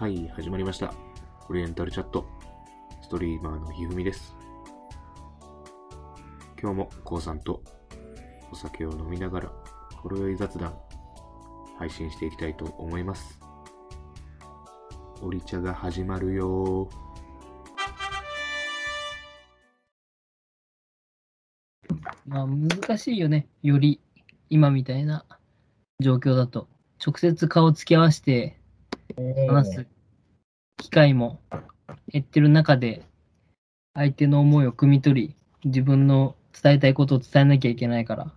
はい、始まりました。オリエンタルチャット。ストリーマーのひふみです。今日もこうさんとお酒を飲みながら、ほろ酔い雑談、配信していきたいと思います。オリ茶が始まるよ。まあ難しいよね。より今みたいな状況だと。直接顔つき合わせて話す機会も減ってる中で、相手の思いを汲み取り、自分の伝えたいことを伝えなきゃいけないから。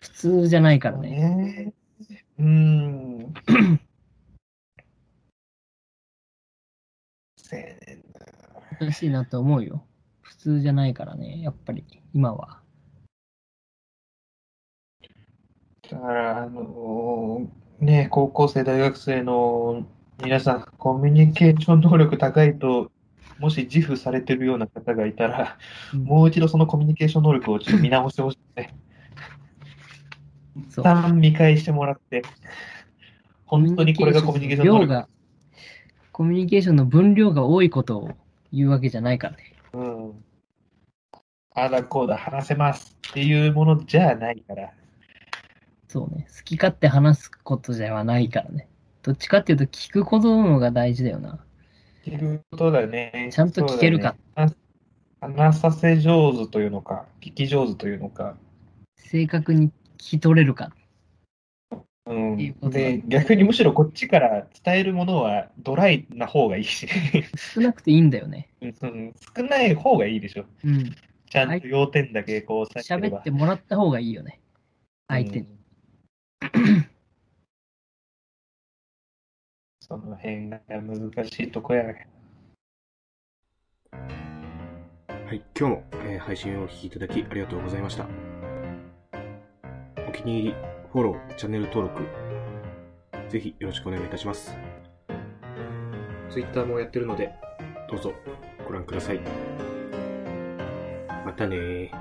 普通じゃないからね。ね。うーん。せやねんな難しいなと思うよ。普通じゃないからね、やっぱり今は。だから、あのーね、高校生、大学生の皆さん、コミュニケーション能力高いと、もし自負されてるような方がいたら、うんもう一度そのコミュニケーション能力をちょっと見直してほしいね。一旦見返してもらって、本当にこれがコミュニケーション能力。コミュニケーションの分量が多いことを言うわけじゃないからね。うん。ああだこうだ話せますっていうものじゃないから。そうね。好き勝手話すことじゃないからね。どっちかっていうと聞くことの方が大事だよな。聞くことだね。ちゃんと聞けるかね話させ上手というのか、聞き上手というのか。正確に聞き取れるか。うんで、逆にむしろこっちから伝えるものはドライな方がいいし、少なくていいんだよね。うん少ない方がいいでしょ。うん。ちゃんと要点だけこう喋ってもらった方がいいよね。相手に。うん その辺が難しいとこやね。はい、今日も、えー配信をお聞きいただきありがとうございました。お気に入り、フォロー、チャンネル登録、ぜひよろしくお願いいたします。Twitter もやってるので、どうぞご覧ください。またね。